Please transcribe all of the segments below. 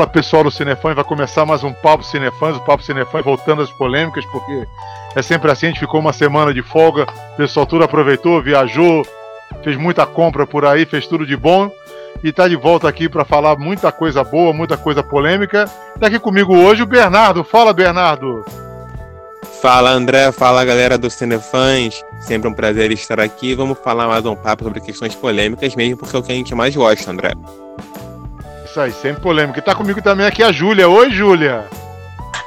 Fala pessoal do Cinefãs, vai começar mais um Papo Cinefãs, o Papo Cinefãs voltando às polêmicas, porque é sempre assim, a gente ficou uma semana de folga, o pessoal tudo aproveitou, viajou, fez muita compra por aí, fez tudo de bom e tá de volta aqui para falar muita coisa boa, muita coisa polêmica. Tá aqui comigo hoje o Bernardo. Fala, Bernardo. Fala, André. Fala, galera do Cinefãs. Sempre um prazer estar aqui. Vamos falar mais um papo sobre questões polêmicas, mesmo porque é o que a gente mais gosta, André. Isso aí, sempre polêmico. E tá comigo também aqui a Júlia. Oi, Júlia.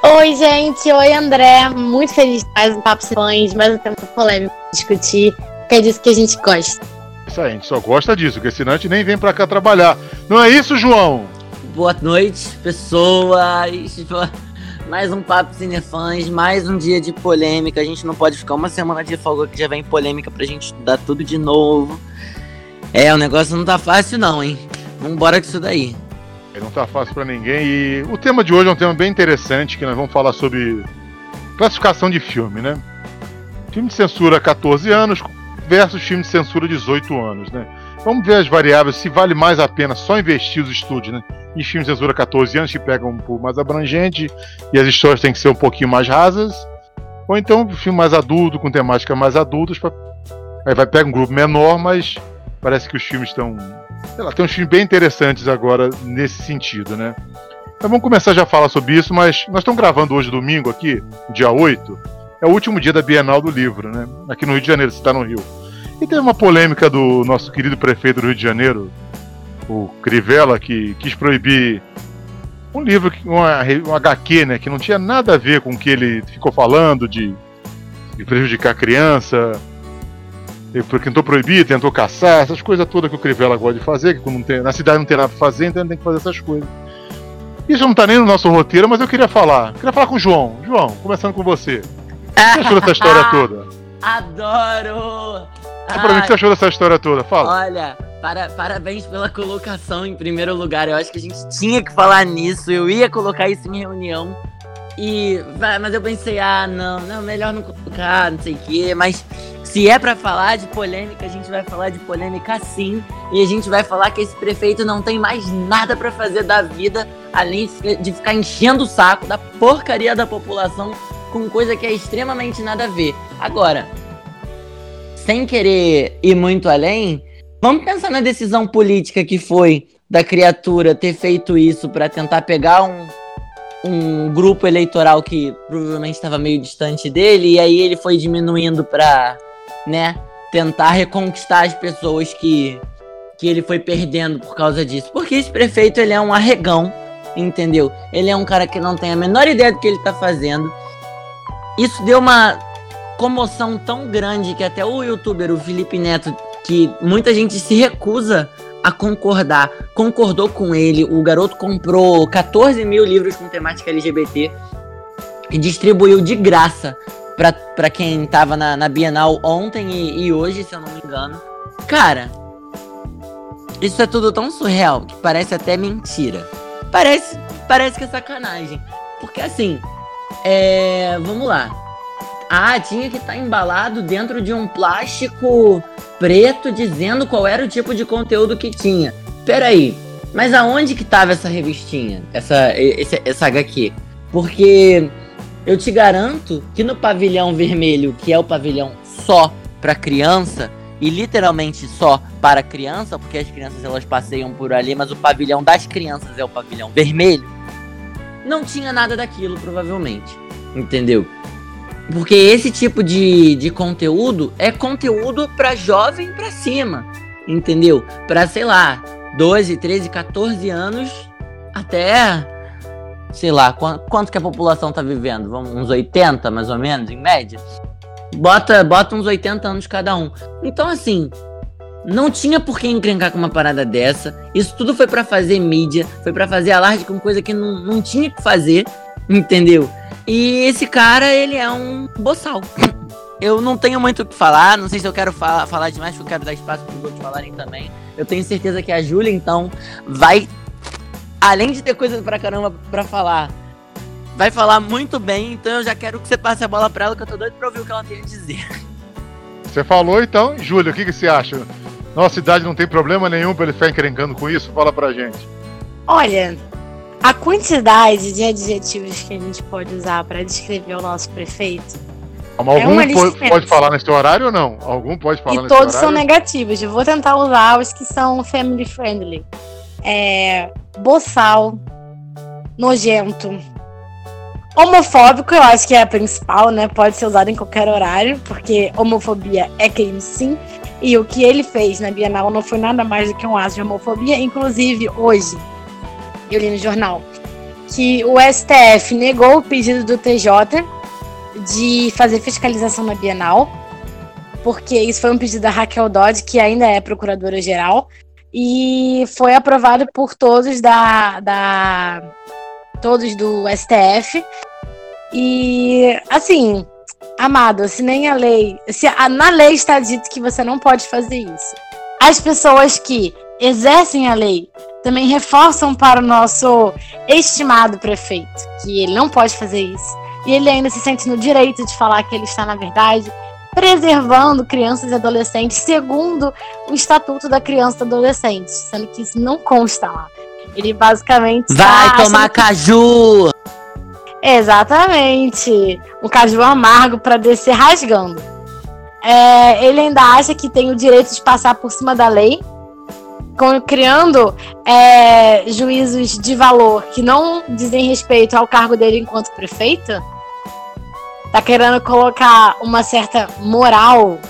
Oi, gente. Oi, André. Muito feliz de mais um Papo Cinefãs, mais um tema polêmico pra discutir, que é disso que a gente gosta. Isso aí, a gente só gosta disso, porque senão a gente nem vem pra cá trabalhar. Não é isso, João? Boa noite, pessoas. Mais um Papo Cinefãs, mais um dia de polêmica. A gente não pode ficar uma semana de folga que já vem polêmica pra gente estudar tudo de novo. É, o negócio não tá fácil não, hein? Vambora com isso daí. Não tá fácil para ninguém. E o tema de hoje é um tema bem interessante, que nós vamos falar sobre classificação de filme, né? Filme de censura 14 anos, versus filme de censura 18 anos, né? Vamos ver as variáveis, se vale mais a pena só investir os estúdios, né? Em filmes de censura 14 anos, que pegam um pouco mais abrangente e as histórias têm que ser um pouquinho mais rasas. Ou então filme mais adulto, com temática mais adultas, pra... aí vai pegar um grupo menor, mas parece que os filmes estão. Sei lá, tem uns filmes bem interessantes agora nesse sentido, né? Então vamos começar já a falar sobre isso, mas nós estamos gravando hoje domingo aqui, dia 8 é o último dia da Bienal do Livro, né? Aqui no Rio de Janeiro, você está no Rio. E teve uma polêmica do nosso querido prefeito do Rio de Janeiro, o Crivella, que quis proibir um livro, um, um HQ, né? Que não tinha nada a ver com o que ele ficou falando de, de prejudicar a criança. Tentou proibir, tentou caçar, essas coisas todas que o Crivella gosta de fazer, que tem, na cidade não tem nada para fazer, então ele tem que fazer essas coisas. Isso não está nem no nosso roteiro, mas eu queria falar. Queria falar com o João. João, começando com você. O que você achou dessa história toda? Adoro! Fala pra mim o que você achou dessa história toda, fala. Olha, para, parabéns pela colocação em primeiro lugar. Eu acho que a gente tinha que falar nisso. Eu ia colocar isso em reunião. E. Mas eu pensei, ah, não, não, melhor não colocar, não sei o quê. Mas se é para falar de polêmica, a gente vai falar de polêmica sim. E a gente vai falar que esse prefeito não tem mais nada para fazer da vida além de ficar enchendo o saco da porcaria da população com coisa que é extremamente nada a ver. Agora, sem querer ir muito além, vamos pensar na decisão política que foi da criatura ter feito isso para tentar pegar um, um grupo eleitoral que provavelmente estava meio distante dele, e aí ele foi diminuindo para, né, tentar reconquistar as pessoas que, que ele foi perdendo por causa disso. Porque esse prefeito, ele é um arregão, entendeu? Ele é um cara que não tem a menor ideia do que ele tá fazendo isso deu uma comoção tão grande que até o youtuber, o Felipe Neto, que muita gente se recusa a concordar, concordou com ele. O garoto comprou 14 mil livros com temática LGBT e distribuiu de graça para quem tava na, na Bienal ontem e, e hoje, se eu não me engano. Cara, isso é tudo tão surreal que parece até mentira. Parece, parece que é sacanagem. Porque assim, é, vamos lá. Ah, tinha que estar tá embalado dentro de um plástico preto dizendo qual era o tipo de conteúdo que tinha. Peraí, mas aonde que tava essa revistinha? Essa, esse, essa HQ? Porque eu te garanto que no pavilhão vermelho, que é o pavilhão só para criança, e literalmente só para criança, porque as crianças elas passeiam por ali, mas o pavilhão das crianças é o pavilhão vermelho não tinha nada daquilo, provavelmente. Entendeu? Porque esse tipo de, de conteúdo é conteúdo para jovem para cima. Entendeu? Para, sei lá, 12, 13, 14 anos até. Sei lá, quanto, quanto que a população tá vivendo? Vamos, uns 80 mais ou menos, em média? Bota, bota uns 80 anos cada um. Então, assim, não tinha por que encrencar com uma parada dessa. Isso tudo foi para fazer mídia, foi para fazer alarde com coisa que não, não tinha que fazer, entendeu? E esse cara, ele é um boçal. Eu não tenho muito o que falar, não sei se eu quero falar, falar demais, porque eu quero dar espaço para os outros falarem também. Eu tenho certeza que a Júlia, então, vai. Além de ter coisas pra caramba pra falar, vai falar muito bem, então eu já quero que você passe a bola pra ela, que eu tô doido pra ouvir o que ela tem a dizer. Você falou então, Júlia, o que, que você acha? Nossa cidade não tem problema nenhum pra ele ficar encrencando com isso? Fala pra gente. Olha, a quantidade de adjetivos que a gente pode usar para descrever o nosso prefeito. Mas algum é pode, pode, falar nesse horário ou não? Algum pode falar e nesse todos são negativos. Eu vou tentar usar os que são family friendly. É, boçal, nojento, homofóbico, eu acho que é a principal, né? Pode ser usado em qualquer horário, porque homofobia é crime sim. E o que ele fez na Bienal não foi nada mais do que um ato de homofobia. Inclusive, hoje, eu li no jornal que o STF negou o pedido do TJ de fazer fiscalização na Bienal, porque isso foi um pedido da Raquel Dodge, que ainda é procuradora-geral, e foi aprovado por todos da, da todos do STF. E assim, amado, se nem a lei, se a, na lei está dito que você não pode fazer isso. As pessoas que exercem a lei também reforçam para o nosso estimado prefeito que ele não pode fazer isso. E ele ainda se sente no direito de falar que ele está, na verdade, preservando crianças e adolescentes segundo o Estatuto da Criança e Adolescente, sendo que isso não consta lá. Ele basicamente. Vai tomar que... caju! Exatamente. Um caju amargo para descer rasgando. É, ele ainda acha que tem o direito de passar por cima da lei criando é, juízos de valor que não dizem respeito ao cargo dele enquanto prefeito, tá querendo colocar uma certa moral.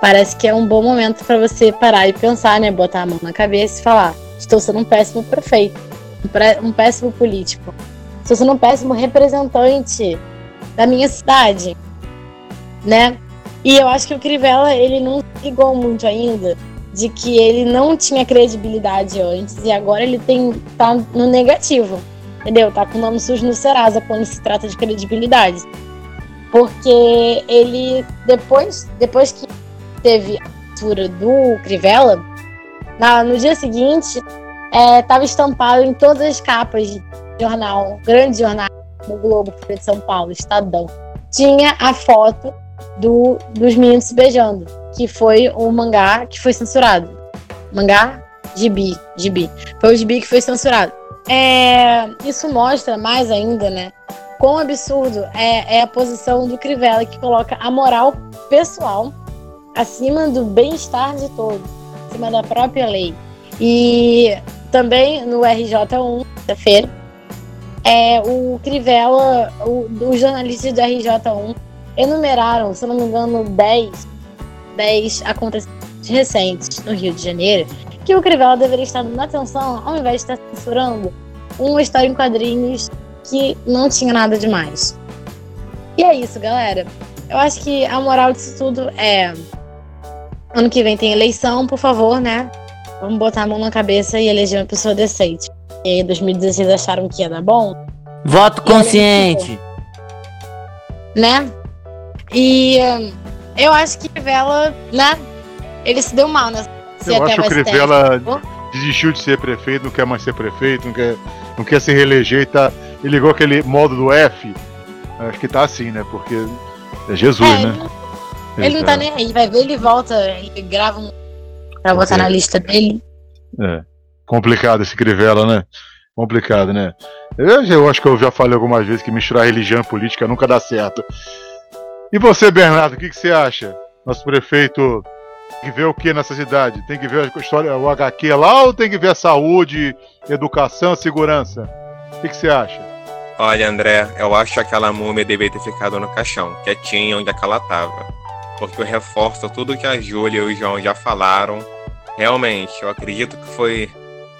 Parece que é um bom momento para você parar e pensar, né? Botar a mão na cabeça e falar: estou sendo um péssimo prefeito, um péssimo político, estou sendo um péssimo representante da minha cidade, né? E eu acho que o Crivella ele não ligou muito ainda de que ele não tinha credibilidade antes e agora ele tem tá no negativo, entendeu? Tá com o nome sujo no Serasa quando se trata de credibilidade. Porque ele depois, depois que teve a altura do Crivella, na, no dia seguinte estava é, estampado em todas as capas de jornal, grande jornal do Globo, Folha de São Paulo, Estadão. Tinha a foto do, dos meninos se beijando, que foi o mangá que foi censurado. Mangá? Gibi, gibi. Foi o gibi que foi censurado. É, isso mostra mais ainda, né? Quão absurdo é, é a posição do Crivella, que coloca a moral pessoal acima do bem-estar de todos, acima da própria lei. E também no RJ1, feira é, o Crivella, os jornalistas do RJ1 enumeraram, se não me engano, 10, 10 acontecimentos recentes no Rio de Janeiro que o Crivella deveria estar dando atenção ao invés de estar censurando uma história em quadrinhos que não tinha nada demais. E é isso, galera. Eu acho que a moral disso tudo é. Ano que vem tem eleição, por favor, né? Vamos botar a mão na cabeça e eleger uma pessoa decente. E aí, em 2016 acharam que ia dar bom. Voto consciente. Né? E hum, eu acho que Crivella, né? Ele se deu mal, né? Se eu acho que o Crivella desistiu de ser prefeito, não quer mais ser prefeito, não quer, não quer se reeleger e tá. Ele ligou aquele modo do F. Acho que tá assim, né? Porque é Jesus, é, né? Ele, ele não tá nem aí, vai ver, ele volta, ele grava um pra botar na lista dele. É. Complicado esse Crivella, né? Complicado, né? Eu, eu acho que eu já falei algumas vezes que misturar religião e política nunca dá certo. E você, Bernardo, o que, que você acha? Nosso prefeito tem que ver o que nessa cidade? Tem que ver a história, o HQ lá ou tem que ver a saúde, educação, segurança? O que, que você acha? Olha, André, eu acho que aquela múmia deveria ter ficado no caixão, quietinha onde é ela tava. Porque eu reforço tudo que a Júlia e o João já falaram. Realmente, eu acredito que foi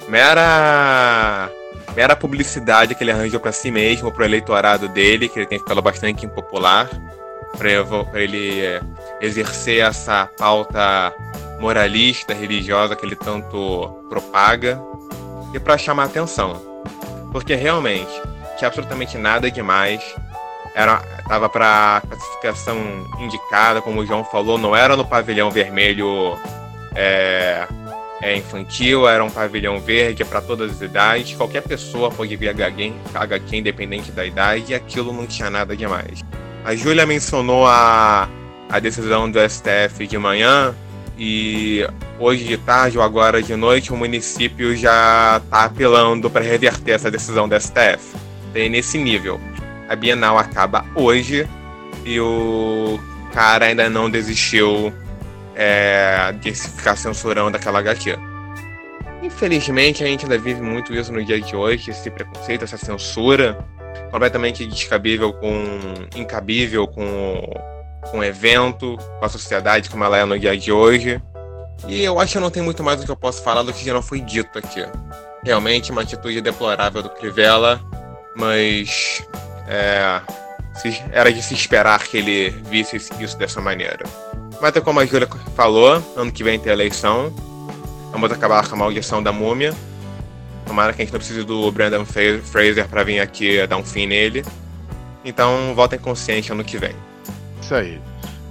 mera mera publicidade que ele arranjou para si mesmo, para o eleitorado dele, que ele tem ficado bastante impopular para ele é, exercer essa pauta moralista, religiosa que ele tanto propaga e para chamar atenção. Porque realmente tinha absolutamente nada demais. Era tava para classificação indicada, como o João falou, não era no pavilhão vermelho é, é infantil, era um pavilhão verde para todas as idades. Qualquer pessoa pode ver HQ, HQ independente da idade e aquilo não tinha nada demais. A Júlia mencionou a, a decisão do STF de manhã E hoje de tarde ou agora de noite o município já está apelando para reverter essa decisão da STF. Tem nesse nível. A Bienal acaba hoje e o cara ainda não desistiu é, de ficar censurando aquela HQ. Infelizmente, a gente ainda vive muito isso no dia de hoje, esse preconceito, essa censura completamente descabível com incabível com, com o evento, com a sociedade como ela é no dia de hoje. E eu acho que não tem muito mais do que eu posso falar do que já não foi dito aqui. Realmente uma atitude deplorável do Crivella, mas é, era de se esperar que ele visse isso dessa maneira. Mas é como a Júlia falou, ano que vem tem eleição. Vamos acabar com a maldição da múmia. Tomara que a gente não precise do Brandon Fraser para vir aqui dar um fim nele. Então, votem consciente ano que vem. Isso aí.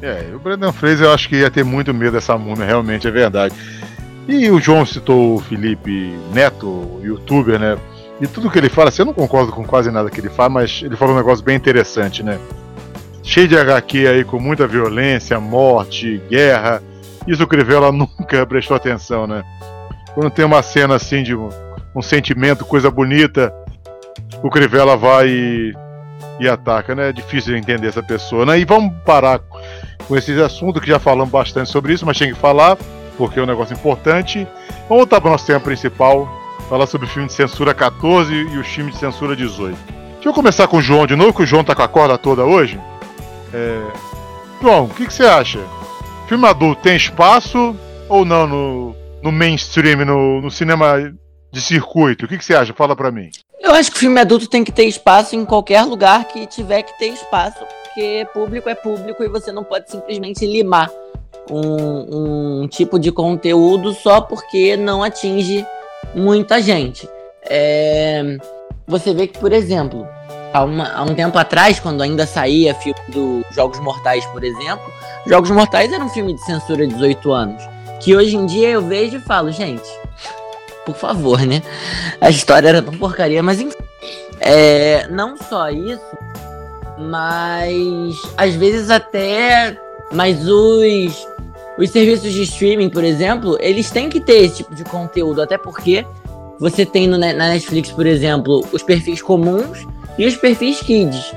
É, o Brandon Fraser eu acho que ia ter muito medo dessa múmia, realmente, é verdade. E o João citou o Felipe Neto, youtuber, né? E tudo que ele fala, assim, eu não concordo com quase nada que ele fala, mas ele falou um negócio bem interessante, né? Cheio de HQ aí com muita violência, morte, guerra. Isso o Crivella nunca prestou atenção, né? Quando tem uma cena assim de um sentimento, coisa bonita, o Crivella vai e, e ataca, né? É difícil de entender essa pessoa, né? E vamos parar com esses assuntos que já falamos bastante sobre isso, mas tinha que falar, porque é um negócio importante. Vamos voltar para o nosso tema principal, falar sobre o filme de censura 14 e o filme de censura 18. Deixa eu começar com o João de novo, que o João tá com a corda toda hoje. É... João, o que, que você acha? Filme adulto tem espaço ou não no, no mainstream, no, no cinema de circuito. O que, que você acha? Fala para mim. Eu acho que filme adulto tem que ter espaço em qualquer lugar que tiver que ter espaço, porque público é público e você não pode simplesmente limar um, um tipo de conteúdo só porque não atinge muita gente. É, você vê que, por exemplo, há, uma, há, um tempo atrás, quando ainda saía filme do Jogos Mortais, por exemplo, Jogos Mortais era um filme de censura de 18 anos. Que hoje em dia eu vejo e falo, gente, por favor, né? A história era tão porcaria, mas enfim. É, não só isso, mas às vezes até. Mas os, os serviços de streaming, por exemplo, eles têm que ter esse tipo de conteúdo, até porque você tem no, na Netflix, por exemplo, os perfis comuns e os perfis kids.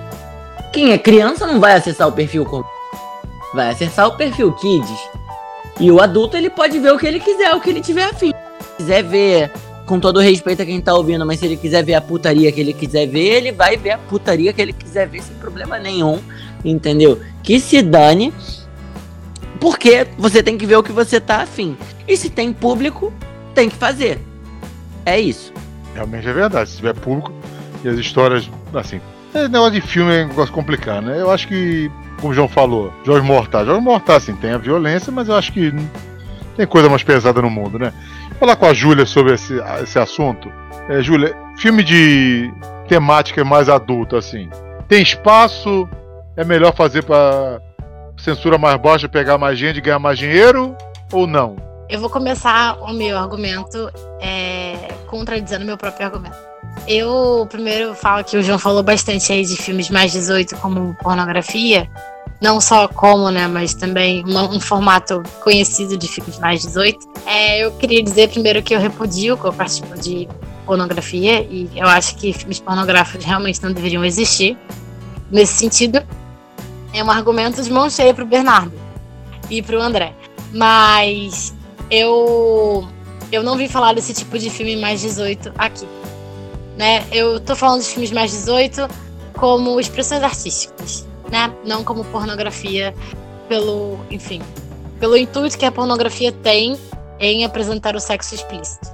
Quem é criança não vai acessar o perfil comum, vai acessar o perfil kids. E o adulto ele pode ver o que ele quiser, o que ele tiver afim quiser ver, com todo respeito a quem tá ouvindo, mas se ele quiser ver a putaria que ele quiser ver, ele vai ver a putaria que ele quiser ver sem problema nenhum, entendeu? Que se dane, porque você tem que ver o que você tá afim. E se tem público, tem que fazer. É isso. Realmente é verdade. Se tiver público e as histórias, assim. Esse negócio de filme é um negócio complicado, né? Eu acho que, como o João falou, Jorge Mortal. Jorge Mortal, assim, tem a violência, mas eu acho que tem coisa mais pesada no mundo, né? Vou falar com a Júlia sobre esse, esse assunto. É, Júlia, filme de temática mais adulta, assim. Tem espaço? É melhor fazer para censura mais baixa, pegar mais gente, ganhar mais dinheiro? Ou não? Eu vou começar o meu argumento é, contradizendo meu próprio argumento. Eu primeiro falo que o João falou bastante aí de filmes mais 18 como pornografia não só como, né, mas também uma, um formato conhecido de filmes mais 18. É, eu queria dizer primeiro que eu repudio qualquer tipo de pornografia e eu acho que filmes pornográficos realmente não deveriam existir. Nesse sentido, é um argumento de mão cheia para o Bernardo e para o André. Mas eu eu não vi falar desse tipo de filme mais 18 aqui. Né? Eu tô falando de filmes mais 18 como expressões artísticas né? Não como pornografia pelo, enfim, pelo intuito que a pornografia tem em apresentar o sexo explícito.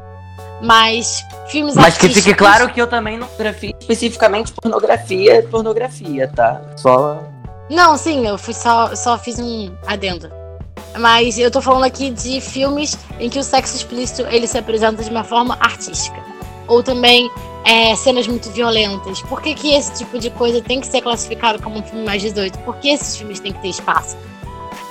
Mas filmes Mas que fique claro que eu também não grafio especificamente pornografia, pornografia, tá? Só Não, sim, eu fui só só fiz um adendo. Mas eu tô falando aqui de filmes em que o sexo explícito ele se apresenta de uma forma artística. Ou também é, cenas muito violentas? Por que, que esse tipo de coisa tem que ser classificado como um filme mais 18? Por que esses filmes têm que ter espaço?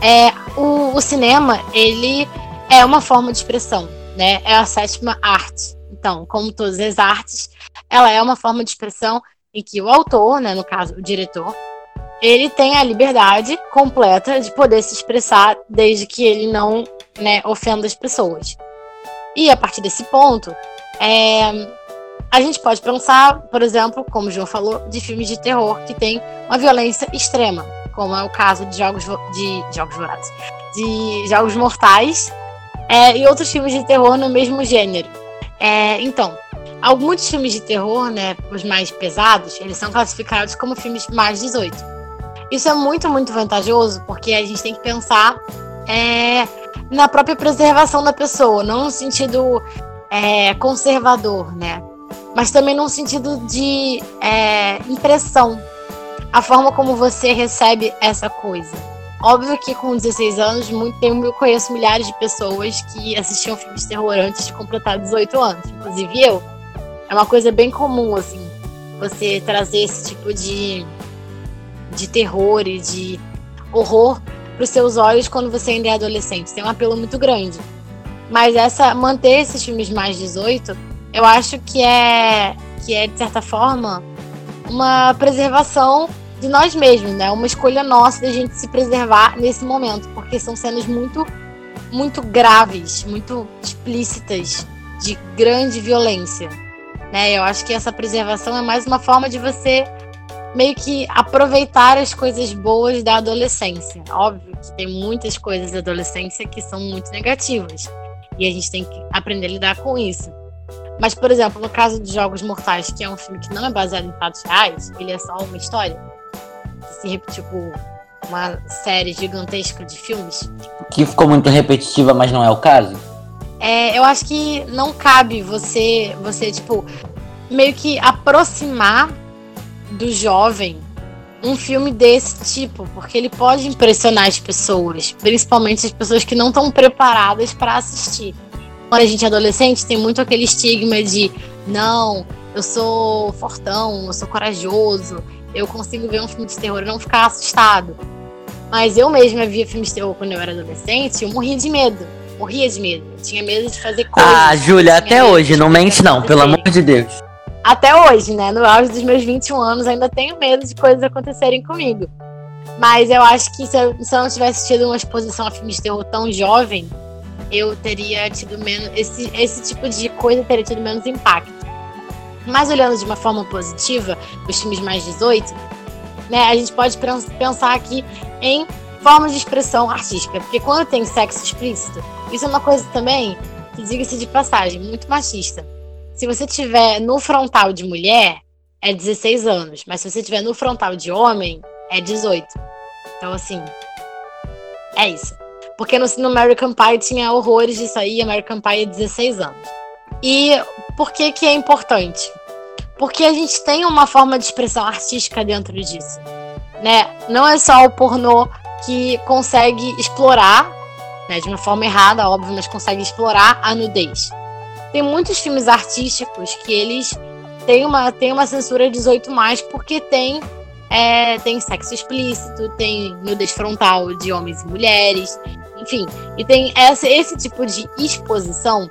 É, o, o cinema, ele é uma forma de expressão, né? É a sétima arte. Então, como todas as artes, ela é uma forma de expressão em que o autor, né, no caso, o diretor, ele tem a liberdade completa de poder se expressar desde que ele não né, ofenda as pessoas. E a partir desse ponto, é, a gente pode pensar, por exemplo, como o João falou, de filmes de terror que tem uma violência extrema, como é o caso de jogos de jogos vorazes, de jogos mortais é, e outros filmes de terror no mesmo gênero. É, então, alguns filmes de terror, né, os mais pesados, eles são classificados como filmes mais 18. Isso é muito, muito vantajoso, porque a gente tem que pensar é, na própria preservação da pessoa, não no sentido é, conservador, né? Mas também no sentido de é, impressão. A forma como você recebe essa coisa. Óbvio que com 16 anos, muito, eu conheço milhares de pessoas que assistiam filmes de terror antes de completar 18 anos. Inclusive eu. É uma coisa bem comum, assim, você trazer esse tipo de, de terror e de horror para os seus olhos quando você ainda é adolescente. Tem um apelo muito grande. Mas essa manter esses filmes mais 18, eu acho que é que é de certa forma uma preservação de nós mesmos, né? Uma escolha nossa da gente se preservar nesse momento, porque são cenas muito muito graves, muito explícitas de grande violência, né? Eu acho que essa preservação é mais uma forma de você meio que aproveitar as coisas boas da adolescência. Óbvio que tem muitas coisas da adolescência que são muito negativas. E a gente tem que aprender a lidar com isso. Mas, por exemplo, no caso de Jogos Mortais, que é um filme que não é baseado em fatos reais, ele é só uma história que se repetiu tipo, uma série gigantesca de filmes. Que ficou muito repetitiva, mas não é o caso? É, eu acho que não cabe você, você tipo, meio que aproximar do jovem um filme desse tipo, porque ele pode impressionar as pessoas, principalmente as pessoas que não estão preparadas para assistir. Quando a gente é adolescente, tem muito aquele estigma de não, eu sou fortão, eu sou corajoso, eu consigo ver um filme de terror e não ficar assustado. Mas eu mesma via filmes de terror quando eu era adolescente e eu morria de medo. Morria de medo. Eu tinha medo de fazer coisas. Ah, Júlia, até hoje, não mente não, pelo amor de Deus até hoje, né? No auge dos meus 21 anos, ainda tenho medo de coisas acontecerem comigo. Mas eu acho que se eu, se eu não tivesse tido uma exposição a filmes de terror tão jovem, eu teria tido menos. Esse, esse tipo de coisa teria tido menos impacto. Mas olhando de uma forma positiva, os filmes mais 18, né, a gente pode pensar aqui em formas de expressão artística. Porque quando tem sexo explícito, isso é uma coisa também que, diga-se de passagem, muito machista se você tiver no frontal de mulher, é 16 anos. Mas se você tiver no frontal de homem, é 18. Então, assim, é isso. Porque no, no American Pie tinha horrores disso aí, American Pie é 16 anos. E por que que é importante? Porque a gente tem uma forma de expressão artística dentro disso, né? Não é só o pornô que consegue explorar, né, de uma forma errada, óbvio, mas consegue explorar a nudez. Tem muitos filmes artísticos que eles têm uma, têm uma censura 18 mais porque tem é, tem sexo explícito, tem nudez frontal de homens e mulheres, enfim. E tem essa, esse tipo de exposição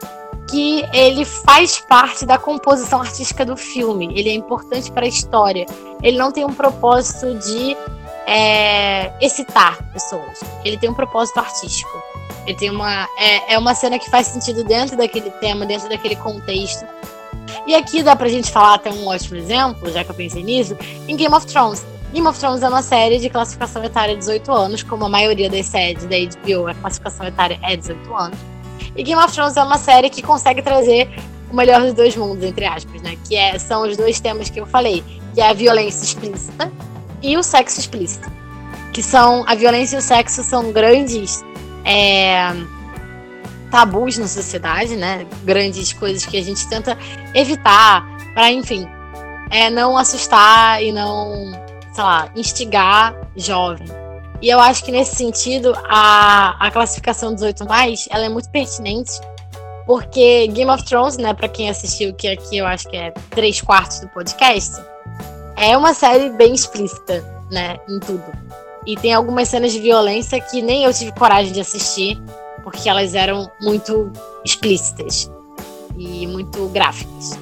que ele faz parte da composição artística do filme. Ele é importante para a história. Ele não tem um propósito de é, excitar pessoas. Ele tem um propósito artístico. Ele tem uma. É, é uma cena que faz sentido dentro daquele tema, dentro daquele contexto. E aqui dá pra gente falar até um ótimo exemplo, já que eu pensei nisso, em Game of Thrones. Game of Thrones é uma série de classificação etária de 18 anos, como a maioria das séries da HBO, a classificação etária é 18 anos. E Game of Thrones é uma série que consegue trazer o melhor dos dois mundos, entre aspas, né? Que é, são os dois temas que eu falei, que é a violência explícita e o sexo explícito. Que são a violência e o sexo são grandes é, tabus na sociedade, né? Grandes coisas que a gente tenta evitar para, enfim, é, não assustar e não, sei lá, instigar jovem. E eu acho que nesse sentido a, a classificação 18 mais, ela é muito pertinente, porque Game of Thrones, né, para quem assistiu, que aqui eu acho que é três quartos do podcast, é uma série bem explícita, né, em tudo. E tem algumas cenas de violência que nem eu tive coragem de assistir, porque elas eram muito explícitas e muito gráficas.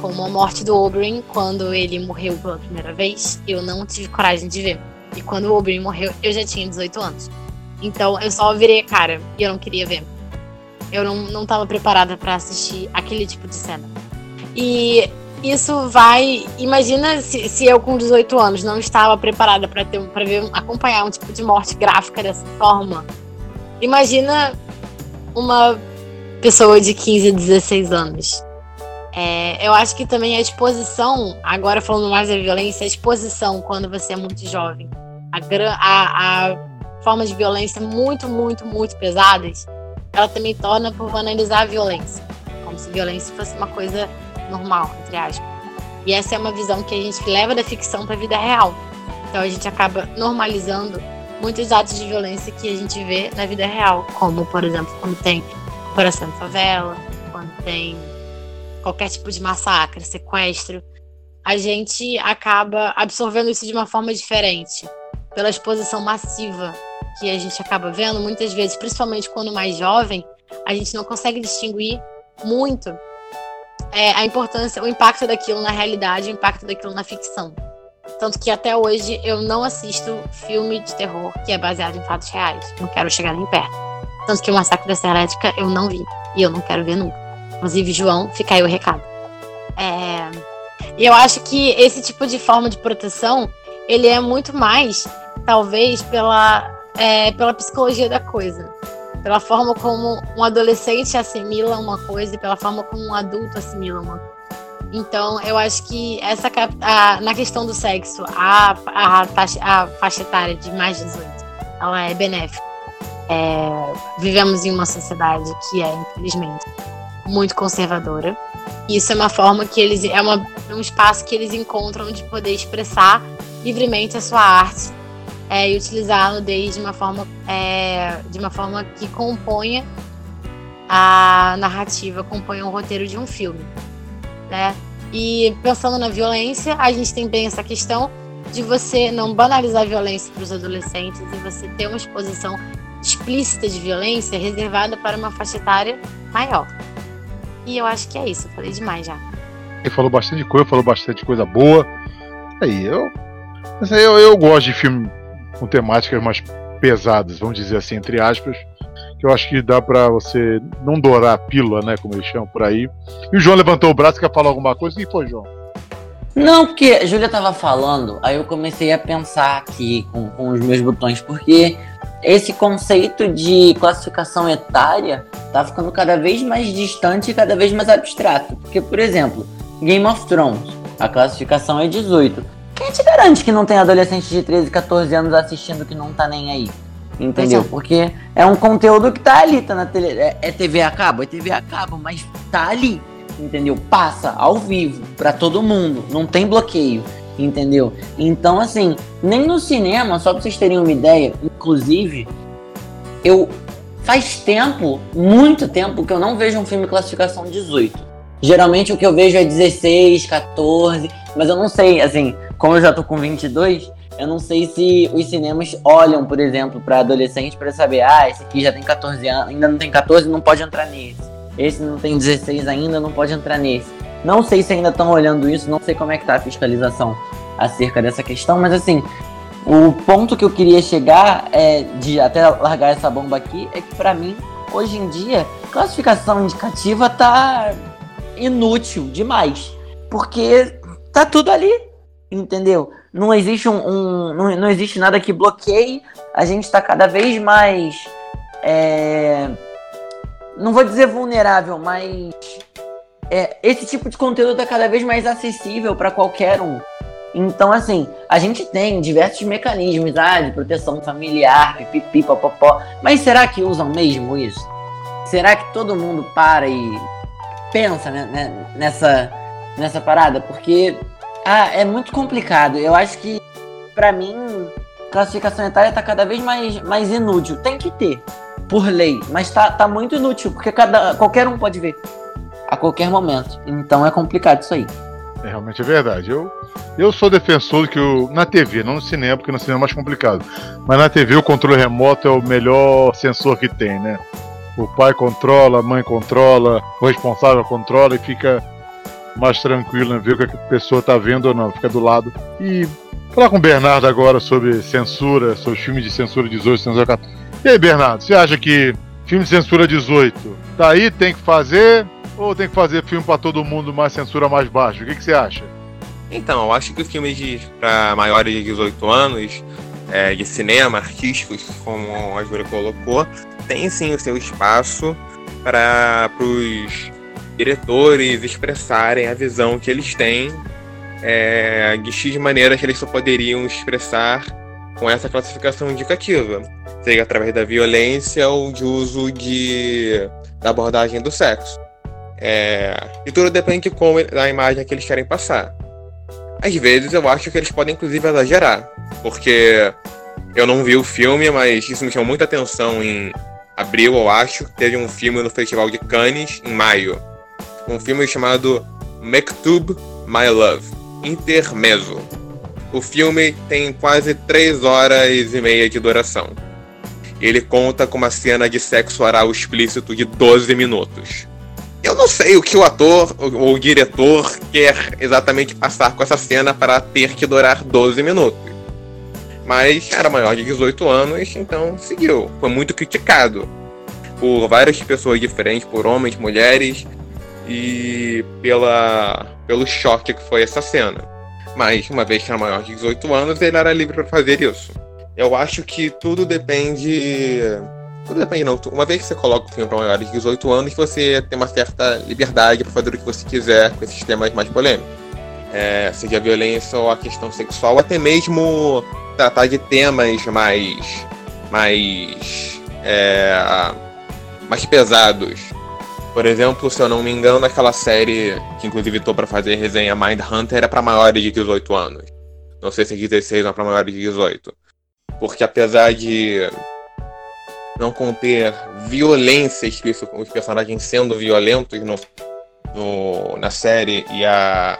Como a morte do Oberyn, quando ele morreu pela primeira vez, eu não tive coragem de ver. E quando o Oberyn morreu, eu já tinha 18 anos. Então eu só virei a cara e eu não queria ver. Eu não, não preparada para assistir aquele tipo de cena. E isso vai. Imagina se, se eu, com 18 anos, não estava preparada para ter para acompanhar um tipo de morte gráfica dessa forma. Imagina uma pessoa de 15 a 16 anos. É, eu acho que também a exposição, agora falando mais da violência, a exposição quando você é muito jovem, a, a, a de violência muito, muito, muito pesadas, ela também torna por banalizar a violência. Como se violência fosse uma coisa normal, entre aspas. E essa é uma visão que a gente leva da ficção para a vida real. Então a gente acaba normalizando muitos atos de violência que a gente vê na vida real, como, por exemplo, quando tem coração de favela, quando tem qualquer tipo de massacre, sequestro, a gente acaba absorvendo isso de uma forma diferente, pela exposição massiva que a gente acaba vendo muitas vezes, principalmente quando mais jovem, a gente não consegue distinguir muito é, a importância, o impacto daquilo na realidade, o impacto daquilo na ficção. Tanto que até hoje eu não assisto filme de terror que é baseado em fatos reais. Não quero chegar nem perto. Tanto que o Massacre da Serra Elétrica eu não vi. E eu não quero ver nunca. Inclusive, João, fica aí o recado. É... E eu acho que esse tipo de forma de proteção, ele é muito mais, talvez, pela, é, pela psicologia da coisa pela forma como um adolescente assimila uma coisa e pela forma como um adulto assimila uma coisa. Então, eu acho que essa a, na questão do sexo, a, a, a, faixa etária de mais de 18, ela é benéfica. É, vivemos em uma sociedade que é, infelizmente, muito conservadora. Isso é uma forma que eles é uma, um espaço que eles encontram de poder expressar livremente a sua arte é, e utilizar a nudez de uma forma, é, de uma forma que componha a narrativa, componha o roteiro de um filme, né? E pensando na violência, a gente tem bem essa questão de você não banalizar a violência para os adolescentes e você ter uma exposição explícita de violência reservada para uma faixa etária maior. E eu acho que é isso, eu falei demais já. Ele falou bastante coisa, falou bastante coisa boa. Aí, eu. Eu, eu gosto de filme com temáticas mais pesadas, vamos dizer assim, entre aspas, que eu acho que dá para você não dourar a pílula, né, como eles chamam por aí. E o João levantou o braço, quer falar alguma coisa? O que foi, João? Não, porque a Júlia tava falando, aí eu comecei a pensar aqui com, com os meus botões, porque esse conceito de classificação etária tá ficando cada vez mais distante e cada vez mais abstrato. Porque, por exemplo, Game of Thrones, a classificação é 18. Quem te garante que não tem adolescente de 13, 14 anos assistindo que não tá nem aí? Entendeu? Porque é um conteúdo que tá ali, tá na tele. É, é TV a cabo? É TV a cabo, mas tá ali. Entendeu? Passa ao vivo para todo mundo. Não tem bloqueio. Entendeu? Então, assim, nem no cinema, só pra vocês terem uma ideia, inclusive, eu. Faz tempo, muito tempo, que eu não vejo um filme classificação 18. Geralmente o que eu vejo é 16, 14, mas eu não sei, assim, como eu já tô com 22, eu não sei se os cinemas olham, por exemplo, para adolescente para saber, ah, esse aqui já tem 14 anos, ainda não tem 14, não pode entrar nesse. Esse não tem 16 ainda, não pode entrar nesse. Não sei se ainda estão olhando isso, não sei como é que tá a fiscalização acerca dessa questão, mas assim, o ponto que eu queria chegar é de até largar essa bomba aqui é que para mim, hoje em dia, classificação indicativa tá inútil demais, porque tá tudo ali entendeu? Não existe um, um não, não, existe nada que bloqueie. A gente está cada vez mais, é, não vou dizer vulnerável, mas é, esse tipo de conteúdo está cada vez mais acessível para qualquer um. Então, assim, a gente tem diversos mecanismos ah, de proteção familiar, pipipi, popopó, mas será que usam mesmo isso? Será que todo mundo para e pensa né, nessa, nessa parada? Porque ah, é muito complicado. Eu acho que, para mim, classificação etária tá cada vez mais, mais inútil. Tem que ter, por lei, mas tá, tá muito inútil, porque cada, qualquer um pode ver a qualquer momento. Então é complicado isso aí. É, realmente é verdade. Eu, eu sou defensor que o, na TV, não no cinema, porque no cinema é mais complicado. Mas na TV o controle remoto é o melhor sensor que tem, né? O pai controla, a mãe controla, o responsável controla e fica mais tranquilo, né? Ver o que a pessoa tá vendo ou não, fica do lado. E falar com o Bernardo agora sobre censura, sobre filme de censura 18, censura 14. E aí, Bernardo, você acha que filme de censura 18. Daí tem que fazer ou tem que fazer filme para todo mundo mais censura mais baixa? O que, que você acha? Então, eu acho que filmes para maiores de 18 anos, é, de cinema, artísticos, como a Júlia colocou, tem sim o seu espaço para os diretores expressarem a visão que eles têm é, de X maneiras que eles só poderiam expressar com essa classificação indicativa, seja através da violência ou de uso de, da abordagem do sexo. É, e tudo depende de como, da imagem que eles querem passar. Às vezes eu acho que eles podem inclusive exagerar, porque eu não vi o filme, mas isso me chamou muita atenção em abril, eu acho. Teve um filme no Festival de Cannes, em maio. Um filme chamado Mektub My Love, Intermezzo. O filme tem quase 3 horas e meia de duração. Ele conta com uma cena de sexo oral explícito de 12 minutos. Eu não sei o que o ator ou o diretor quer exatamente passar com essa cena para ter que durar 12 minutos. Mas era maior de 18 anos, então seguiu. Foi muito criticado por várias pessoas diferentes, por homens, mulheres, e pela, pelo choque que foi essa cena. Mas, uma vez que era maior de 18 anos, ele era livre para fazer isso. Eu acho que tudo depende tudo depende, não. Uma vez que você coloca o filme para maiores de 18 anos, você tem uma certa liberdade para fazer o que você quiser com esses temas mais polêmicos. É, seja a violência ou a questão sexual, até mesmo tratar de temas mais. mais. É, mais pesados. Por exemplo, se eu não me engano, aquela série que inclusive estou para fazer resenha Mind Hunter era para maiores de 18 anos. Não sei se é 16 ou para maiores de 18. Porque apesar de não conter violência explícita, os personagens sendo violentos no, no, na série e a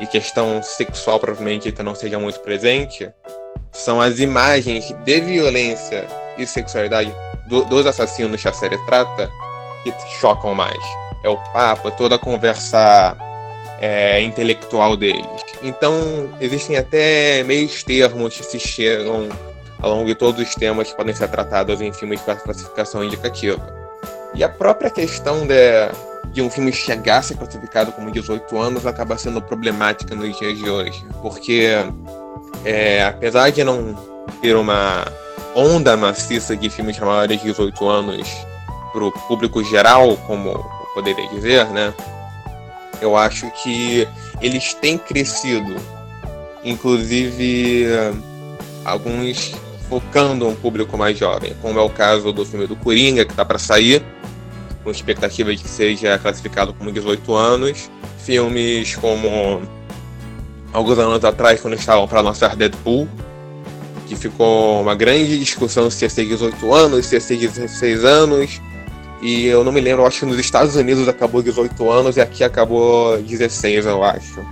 e questão sexual provavelmente não seja muito presente, são as imagens de violência e sexualidade do, dos assassinos que a série trata que chocam mais. É o papo, é toda a conversa é, intelectual deles. Então, existem até meios termos que se chegam ao longo de todos os temas que podem ser tratados em filmes com classificação indicativa. E a própria questão de, de um filme chegar a ser classificado como 18 anos acaba sendo problemática nos dias de hoje, porque é, apesar de não ter uma onda maciça de filmes maiores de 18 anos para o público geral, como eu poderia dizer, né? Eu acho que eles têm crescido, inclusive alguns focando um público mais jovem, como é o caso do filme do Coringa, que está para sair, com expectativa de que seja classificado como 18 anos. Filmes como alguns anos atrás, quando estavam para lançar Deadpool, que ficou uma grande discussão se ia ser 18 anos, se ia ser 16 anos. E eu não me lembro, acho que nos Estados Unidos acabou 18 anos e aqui acabou 16, eu acho.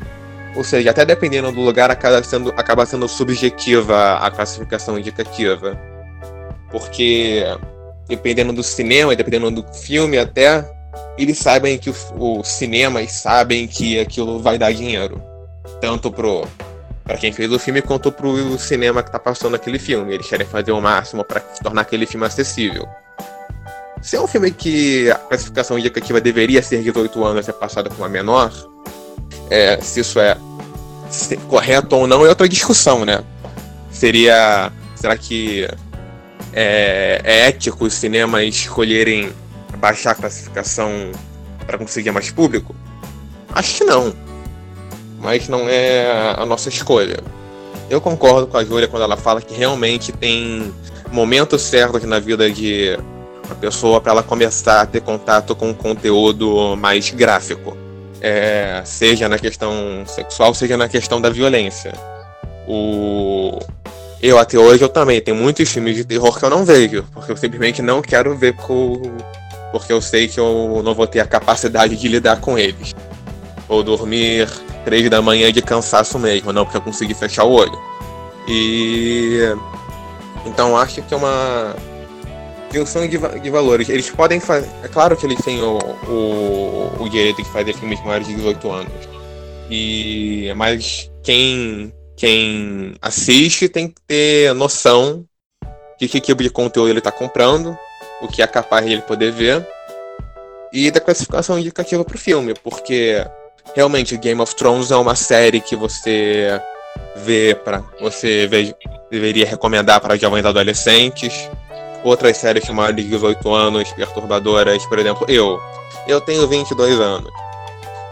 Ou seja, até dependendo do lugar, acaba sendo, acaba sendo subjetiva a classificação indicativa. Porque, dependendo do cinema, dependendo do filme, até eles sabem que os cinemas sabem que aquilo vai dar dinheiro. Tanto pro para quem fez o filme quanto pro cinema que tá passando aquele filme. Eles querem fazer o máximo para tornar aquele filme acessível. Se é um filme que a classificação indicativa deveria ser 18 anos e é passada com uma menor, é, se isso é correto ou não é outra discussão, né? Seria. Será que é, é ético os cinemas escolherem baixar a classificação para conseguir mais público? Acho que não. Mas não é a nossa escolha. Eu concordo com a Júlia quando ela fala que realmente tem momentos certos na vida de uma pessoa para ela começar a ter contato com um conteúdo mais gráfico é, seja na questão sexual, seja na questão da violência. O... Eu até hoje eu também tenho muitos filmes de terror que eu não vejo, porque eu simplesmente não quero ver porque eu sei que eu não vou ter a capacidade de lidar com eles. Ou dormir três da manhã de cansaço mesmo, não porque eu consegui fechar o olho. E então acho que é uma junção de, de valores. Eles podem fazer. É claro que eles têm o, o, o direito de fazer filmes maiores de 18 anos. E, mas quem, quem assiste tem que ter noção de que tipo de conteúdo ele está comprando o que é capaz de ele poder ver, e da classificação indicativa para o filme, porque realmente Game of Thrones é uma série que você vê para você vê, deveria recomendar para jovens adolescentes. Outras séries maiores de 18 anos, perturbadoras, por exemplo, eu. Eu tenho 22 anos.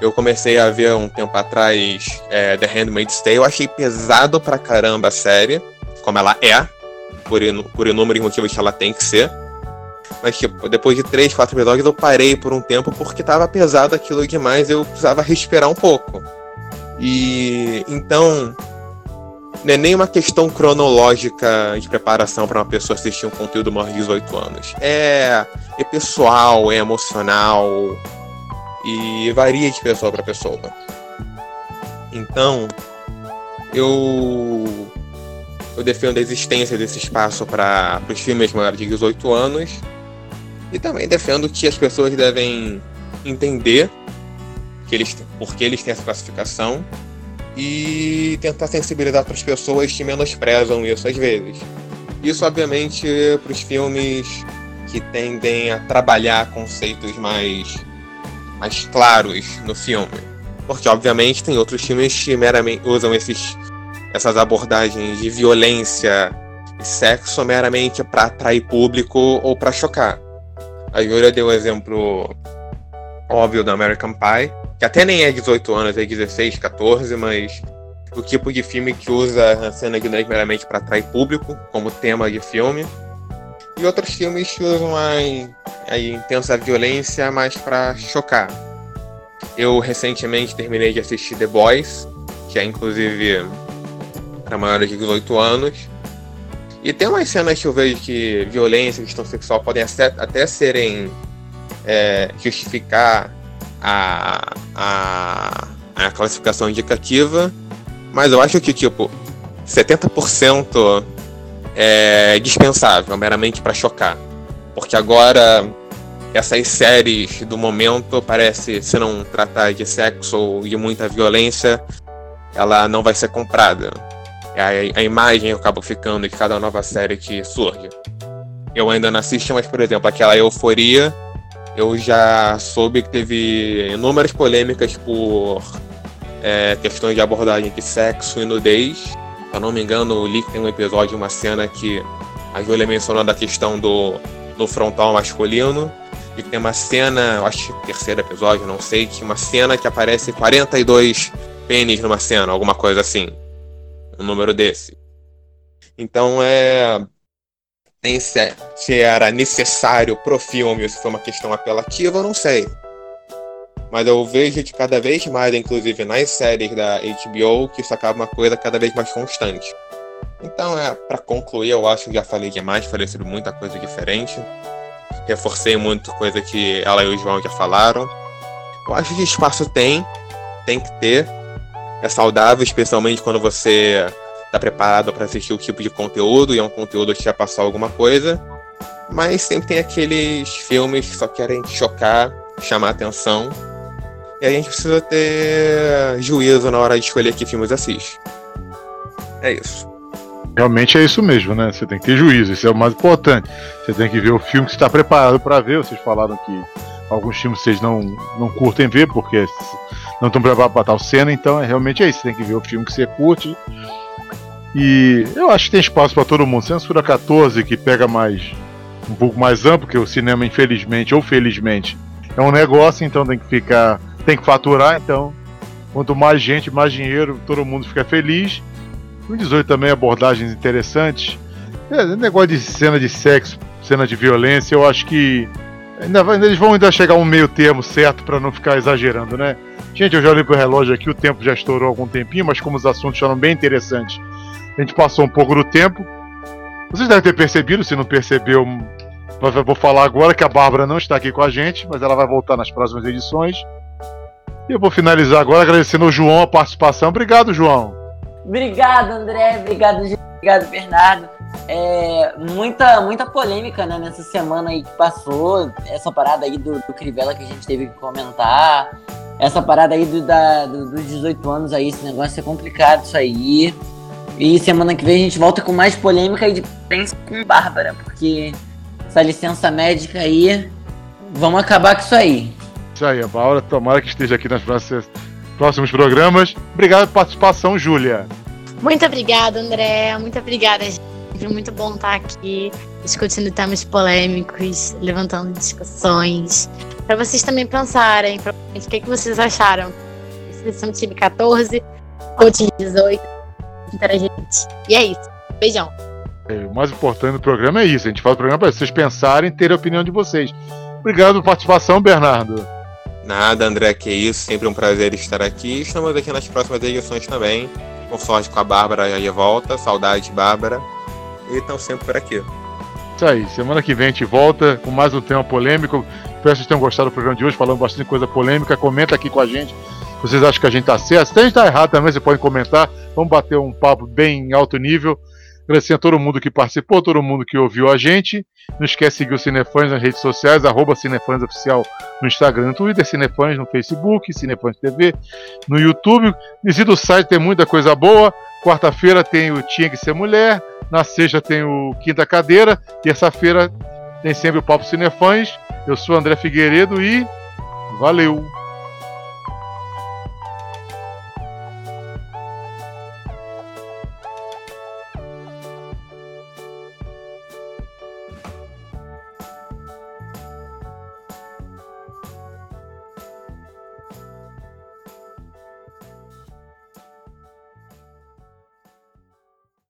Eu comecei a ver um tempo atrás é, The Handmaid's Tale. Eu achei pesado pra caramba a série, como ela é, por, por inúmeros motivos que ela tem que ser. Mas, tipo, depois de três, quatro episódios, eu parei por um tempo porque tava pesado aquilo demais eu precisava respirar um pouco. E então, não é nem uma questão cronológica de preparação para uma pessoa assistir um conteúdo maior de 18 anos. É, é pessoal, é emocional e varia de pessoa para pessoa. Então, eu eu defendo a existência desse espaço para os filmes maiores de 18 anos e também defendo que as pessoas devem entender que eles, por que eles têm essa classificação e tentar sensibilizar para as pessoas que menosprezam isso às vezes. Isso, obviamente, para os filmes que tendem a trabalhar conceitos mais, mais claros no filme. Porque, obviamente, tem outros filmes que meramente usam esses, essas abordagens de violência e sexo meramente para atrair público ou para chocar. A Júlia deu o exemplo óbvio do American Pie, que até nem é 18 anos, é 16, 14, mas o tipo de filme que usa a cena de meramente para atrair público, como tema de filme. E outros filmes que usam a, a intensa violência mais para chocar. Eu recentemente terminei de assistir The Boys, que é inclusive para maiores de 18 anos. E tem umas cenas que eu vejo que violência questão sexual podem até serem é, justificar a, a, a classificação indicativa, mas eu acho que, tipo, 70% é dispensável, meramente para chocar. Porque agora essas séries do momento parece se não tratar de sexo ou de muita violência, ela não vai ser comprada. A, a imagem acaba ficando de cada nova série que surge. Eu ainda não assisti, mas por exemplo, aquela euforia eu já soube que teve inúmeras polêmicas por é, questões de abordagem de sexo e nudez. Se eu não me engano, o Lick tem um episódio, uma cena que a Julia mencionou da questão do, do frontal masculino. E tem uma cena, acho que terceiro episódio, não sei, que uma cena que aparece 42 pênis numa cena, alguma coisa assim. Um número desse. Então é se era necessário pro filme, se foi uma questão apelativa, eu não sei. Mas eu vejo que cada vez mais, inclusive nas séries da HBO, que isso acaba uma coisa cada vez mais constante. Então, é, para concluir, eu acho que já falei demais, falei sobre muita coisa diferente. Reforcei muito coisa que ela e o João já falaram. Eu acho que espaço tem, tem que ter. É saudável, especialmente quando você tá preparado para assistir o tipo de conteúdo e é um conteúdo que já passou alguma coisa. Mas sempre tem aqueles filmes que só querem chocar, chamar atenção. E a gente precisa ter juízo na hora de escolher que filmes assiste. É isso. Realmente é isso mesmo, né? Você tem que ter juízo, isso é o mais importante. Você tem que ver o filme que está preparado para ver. Vocês falaram que alguns filmes vocês não, não curtem ver porque não estão preparados para tal cena, então é realmente é isso. Você tem que ver o filme que você curte e eu acho que tem espaço para todo mundo. Censura 14, que pega mais um pouco mais amplo, que o cinema, infelizmente ou felizmente, é um negócio, então tem que ficar. Tem que faturar, então. Quanto mais gente, mais dinheiro, todo mundo fica feliz. No 18 também abordagens interessantes. É, negócio de cena de sexo, cena de violência, eu acho que. Ainda, eles vão ainda chegar a um meio termo certo para não ficar exagerando, né? Gente, eu já olhei pro relógio aqui, o tempo já estourou algum tempinho, mas como os assuntos eram bem interessantes a gente passou um pouco do tempo. Vocês devem ter percebido, se não percebeu, vou falar agora que a Bárbara não está aqui com a gente, mas ela vai voltar nas próximas edições. E eu vou finalizar agora agradecendo ao João a participação. Obrigado, João. Obrigado, André. Obrigado, Obrigado, Bernardo. É, muita, muita polêmica né, nessa semana aí que passou. Essa parada aí do, do Crivella que a gente teve que comentar. Essa parada aí do, da, do, dos 18 anos aí, esse negócio é complicado isso aí. E semana que vem a gente volta com mais polêmica e de pensa com Bárbara, porque essa licença médica aí. Vamos acabar com isso aí. Isso aí, a Paula, tomara que esteja aqui nos próximos programas. Obrigado pela participação, Júlia. Muito obrigada, André. Muito obrigada, gente. Muito bom estar aqui discutindo temas polêmicos, levantando discussões. Para vocês também pensarem, o que, que vocês acharam? Se são time 14 ou time 18? Interagir. E é isso. Beijão. É, o mais importante do programa é isso. A gente faz o programa para vocês pensarem e ter a opinião de vocês. Obrigado pela participação, Bernardo. Nada, André, que isso. Sempre um prazer estar aqui. Estamos aqui nas próximas edições também. Com sorte com a Bárbara aí de volta. Saudade, Bárbara. E estão sempre por aqui. Isso aí. Semana que vem a gente volta com mais um tema polêmico. Espero que vocês tenham gostado do programa de hoje, falando bastante coisa polêmica. Comenta aqui com a gente. Vocês acham que a gente está certo? Se a gente está errado também, você pode comentar. Vamos bater um papo bem alto nível. Agradecer a todo mundo que participou, todo mundo que ouviu a gente. Não esquece de seguir o Cinefãs nas redes sociais, arroba Cinefãs Oficial no Instagram, no Twitter, Cinefãs no Facebook, Cinefãs TV, no YouTube. Visita o site, tem muita coisa boa. Quarta-feira tem o Tinha Que Ser Mulher, na sexta tem o Quinta Cadeira, terça-feira tem sempre o Papo Cinefãs. Eu sou André Figueiredo e valeu!